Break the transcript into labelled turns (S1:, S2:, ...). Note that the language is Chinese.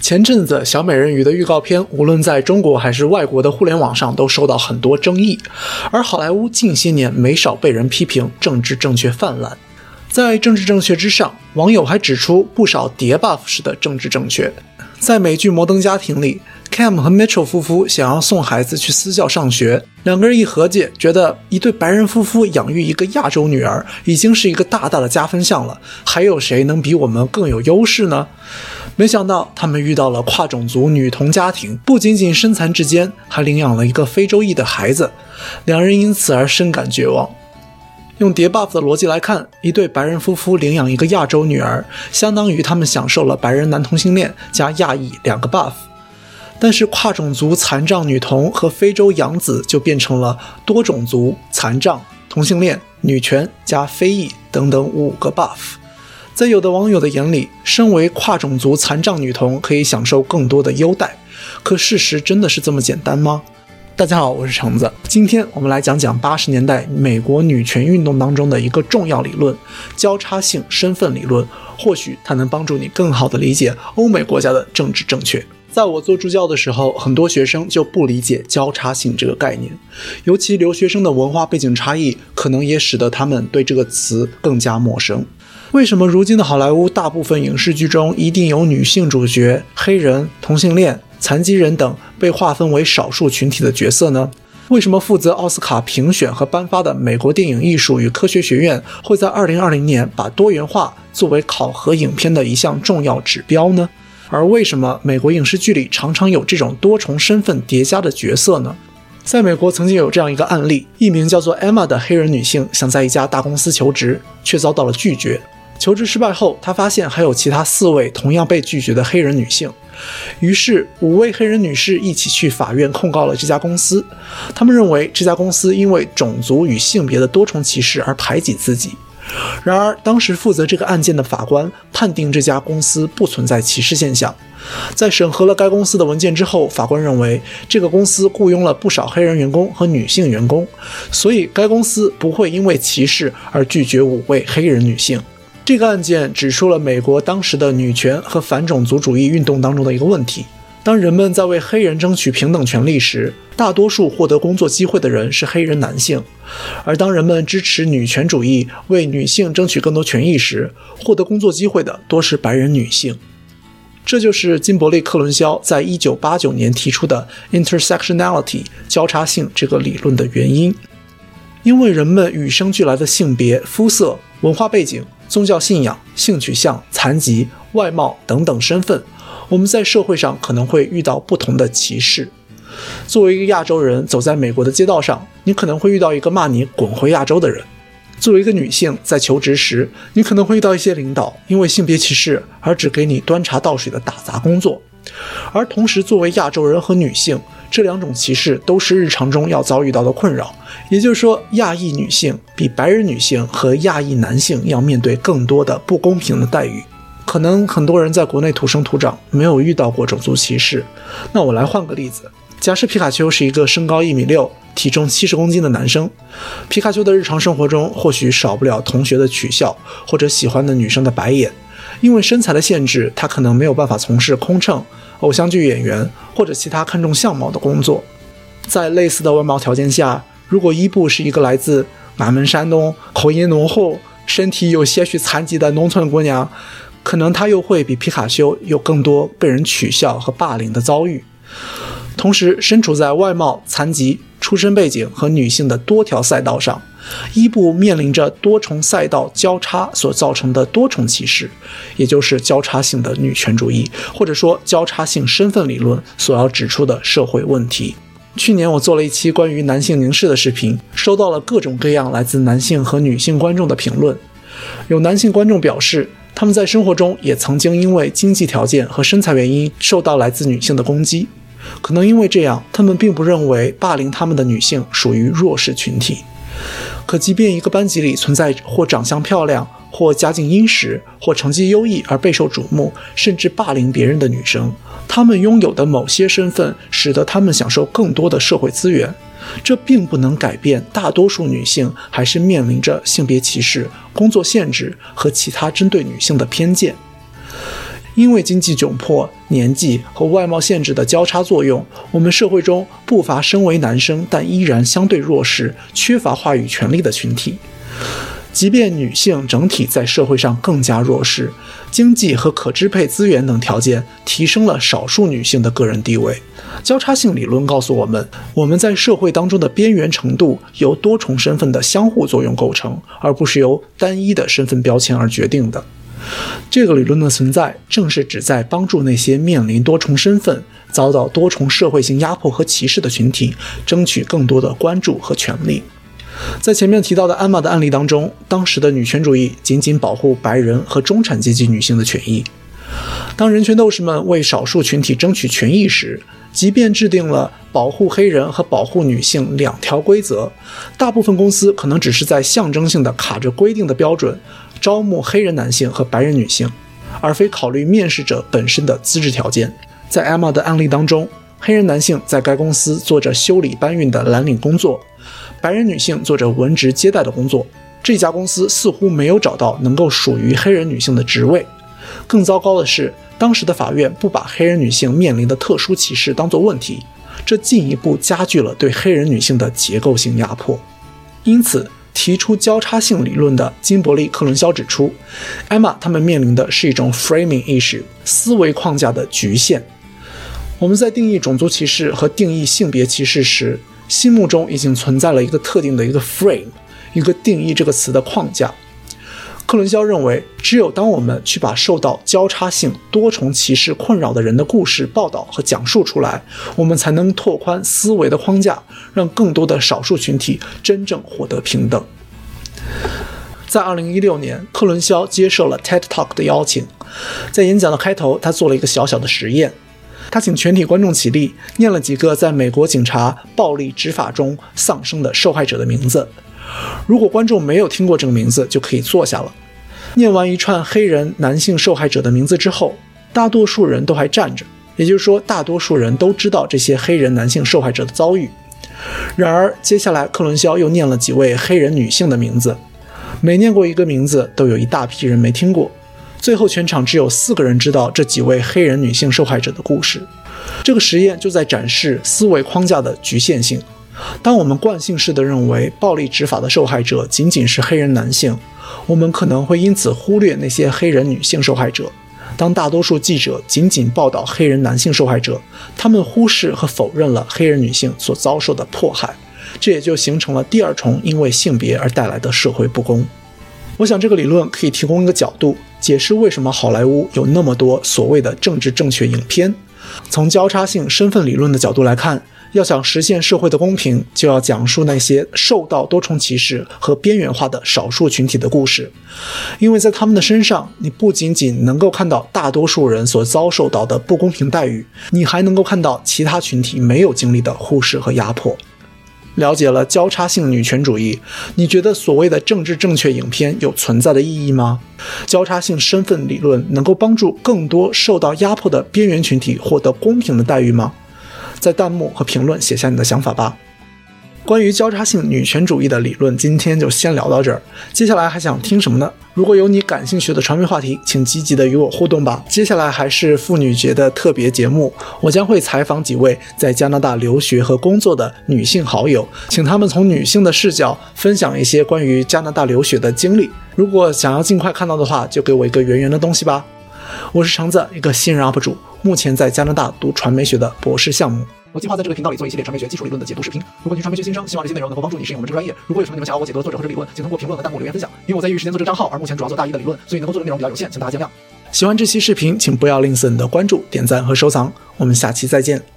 S1: 前阵子小美人鱼的预告片，无论在中国还是外国的互联网上，都受到很多争议。而好莱坞近些年没少被人批评政治正确泛滥。在政治正确之上，网友还指出不少叠 buff 式的政治正确。在美剧《摩登家庭》里，Cam 和 Mitchell 夫妇想要送孩子去私校上学，两个人一合计，觉得一对白人夫妇养育一个亚洲女儿，已经是一个大大的加分项了。还有谁能比我们更有优势呢？没想到他们遇到了跨种族女童家庭，不仅仅身残志坚，还领养了一个非洲裔的孩子，两人因此而深感绝望。用叠 buff 的逻辑来看，一对白人夫妇领养一个亚洲女儿，相当于他们享受了白人男同性恋加亚裔两个 buff。但是跨种族残障女童和非洲养子就变成了多种族残障同性恋女权加非裔等等五个 buff。在有的网友的眼里，身为跨种族残障女童可以享受更多的优待，可事实真的是这么简单吗？大家好，我是橙子。今天我们来讲讲八十年代美国女权运动当中的一个重要理论——交叉性身份理论。或许它能帮助你更好地理解欧美国家的政治正确。在我做助教的时候，很多学生就不理解交叉性这个概念，尤其留学生的文化背景差异，可能也使得他们对这个词更加陌生。为什么如今的好莱坞大部分影视剧中一定有女性主角、黑人、同性恋？残疾人等被划分为少数群体的角色呢？为什么负责奥斯卡评选和颁发的美国电影艺术与科学学院会在2020年把多元化作为考核影片的一项重要指标呢？而为什么美国影视剧里常常有这种多重身份叠加的角色呢？在美国曾经有这样一个案例：一名叫做 Emma 的黑人女性想在一家大公司求职，却遭到了拒绝。求职失败后，她发现还有其他四位同样被拒绝的黑人女性。于是，五位黑人女士一起去法院控告了这家公司。他们认为这家公司因为种族与性别的多重歧视而排挤自己。然而，当时负责这个案件的法官判定这家公司不存在歧视现象。在审核了该公司的文件之后，法官认为这个公司雇佣了不少黑人员工和女性员工，所以该公司不会因为歧视而拒绝五位黑人女性。这个案件指出了美国当时的女权和反种族主义运动当中的一个问题：当人们在为黑人争取平等权利时，大多数获得工作机会的人是黑人男性；而当人们支持女权主义，为女性争取更多权益时，获得工作机会的多是白人女性。这就是金伯利·克伦肖在一九八九年提出的 intersectionality 交叉性这个理论的原因。因为人们与生俱来的性别、肤色、文化背景。宗教信仰、性取向、残疾、外貌等等身份，我们在社会上可能会遇到不同的歧视。作为一个亚洲人，走在美国的街道上，你可能会遇到一个骂你“滚回亚洲”的人；作为一个女性，在求职时，你可能会遇到一些领导因为性别歧视而只给你端茶倒水的打杂工作。而同时，作为亚洲人和女性，这两种歧视都是日常中要遭遇到的困扰。也就是说，亚裔女性比白人女性和亚裔男性要面对更多的不公平的待遇。可能很多人在国内土生土长，没有遇到过种族歧视。那我来换个例子，假设皮卡丘是一个身高一米六、体重七十公斤的男生，皮卡丘的日常生活中或许少不了同学的取笑或者喜欢的女生的白眼。因为身材的限制，他可能没有办法从事空乘、偶像剧演员或者其他看重相貌的工作。在类似的外貌条件下，如果伊布是一个来自满门山东、口音浓厚、身体有些许残疾的农村姑娘，可能他又会比皮卡丘有更多被人取笑和霸凌的遭遇。同时，身处在外貌、残疾、出身背景和女性的多条赛道上，伊布面临着多重赛道交叉所造成的多重歧视，也就是交叉性的女权主义，或者说交叉性身份理论所要指出的社会问题。去年我做了一期关于男性凝视的视频，收到了各种各样来自男性和女性观众的评论。有男性观众表示，他们在生活中也曾经因为经济条件和身材原因受到来自女性的攻击。可能因为这样，他们并不认为霸凌他们的女性属于弱势群体。可即便一个班级里存在或长相漂亮、或家境殷实、或成绩优异而备受瞩目，甚至霸凌别人的女生，她们拥有的某些身份使得她们享受更多的社会资源，这并不能改变大多数女性还是面临着性别歧视、工作限制和其他针对女性的偏见。因为经济窘迫、年纪和外貌限制的交叉作用，我们社会中不乏身为男生但依然相对弱势、缺乏话语权利的群体。即便女性整体在社会上更加弱势，经济和可支配资源等条件提升了少数女性的个人地位。交叉性理论告诉我们，我们在社会当中的边缘程度由多重身份的相互作用构成，而不是由单一的身份标签而决定的。这个理论的存在，正是旨在帮助那些面临多重身份、遭到多重社会性压迫和歧视的群体，争取更多的关注和权利。在前面提到的安玛的案例当中，当时的女权主义仅仅保护白人和中产阶级女性的权益。当人权斗士们为少数群体争取权益时，即便制定了保护黑人和保护女性两条规则，大部分公司可能只是在象征性的卡着规定的标准招募黑人男性和白人女性，而非考虑面试者本身的资质条件。在艾玛的案例当中，黑人男性在该公司做着修理搬运的蓝领工作。白人女性做着文职接待的工作，这家公司似乎没有找到能够属于黑人女性的职位。更糟糕的是，当时的法院不把黑人女性面临的特殊歧视当作问题，这进一步加剧了对黑人女性的结构性压迫。因此，提出交叉性理论的金伯利·克伦肖指出，艾玛他们面临的是一种 framing issue 思维框架的局限。我们在定义种族歧视和定义性别歧视时，心目中已经存在了一个特定的一个 frame，一个定义这个词的框架。克伦肖认为，只有当我们去把受到交叉性多重歧视困扰的人的故事报道和讲述出来，我们才能拓宽思维的框架，让更多的少数群体真正获得平等。在2016年，克伦肖接受了 TED Talk 的邀请，在演讲的开头，他做了一个小小的实验。他请全体观众起立，念了几个在美国警察暴力执法中丧生的受害者的名字。如果观众没有听过这个名字，就可以坐下了。念完一串黑人男性受害者的名字之后，大多数人都还站着，也就是说，大多数人都知道这些黑人男性受害者的遭遇。然而，接下来克伦肖又念了几位黑人女性的名字，每念过一个名字，都有一大批人没听过。最后，全场只有四个人知道这几位黑人女性受害者的故事。这个实验就在展示思维框架的局限性。当我们惯性式地认为暴力执法的受害者仅仅是黑人男性，我们可能会因此忽略那些黑人女性受害者。当大多数记者仅仅报道黑人男性受害者，他们忽视和否认了黑人女性所遭受的迫害，这也就形成了第二重因为性别而带来的社会不公。我想这个理论可以提供一个角度，解释为什么好莱坞有那么多所谓的政治正确影片。从交叉性身份理论的角度来看，要想实现社会的公平，就要讲述那些受到多重歧视和边缘化的少数群体的故事，因为在他们的身上，你不仅仅能够看到大多数人所遭受到的不公平待遇，你还能够看到其他群体没有经历的忽视和压迫。了解了交叉性女权主义，你觉得所谓的政治正确影片有存在的意义吗？交叉性身份理论能够帮助更多受到压迫的边缘群体获得公平的待遇吗？在弹幕和评论写下你的想法吧。关于交叉性女权主义的理论，今天就先聊到这儿。接下来还想听什么呢？如果有你感兴趣的传媒话题，请积极的与我互动吧。接下来还是妇女节的特别节目，我将会采访几位在加拿大留学和工作的女性好友，请他们从女性的视角分享一些关于加拿大留学的经历。如果想要尽快看到的话，就给我一个圆圆的东西吧。我是橙子，一个新人 UP 主，目前在加拿大读传媒学的博士项目。我计划在这个频道里做一系列传媒学基础理论的解读视频。如果你是传媒学新生，希望这些内容能够帮助你适应我们这个专业。如果有什么你们想要我解读的作者或者理论，请通过评论和弹幕留言分享。因为我在业余时间做这个账号，而目前主要做大一的理论，所以能够做的内容比较有限，请大家见谅。喜欢这期视频，请不要吝啬你的关注、点赞和收藏。我们下期再见。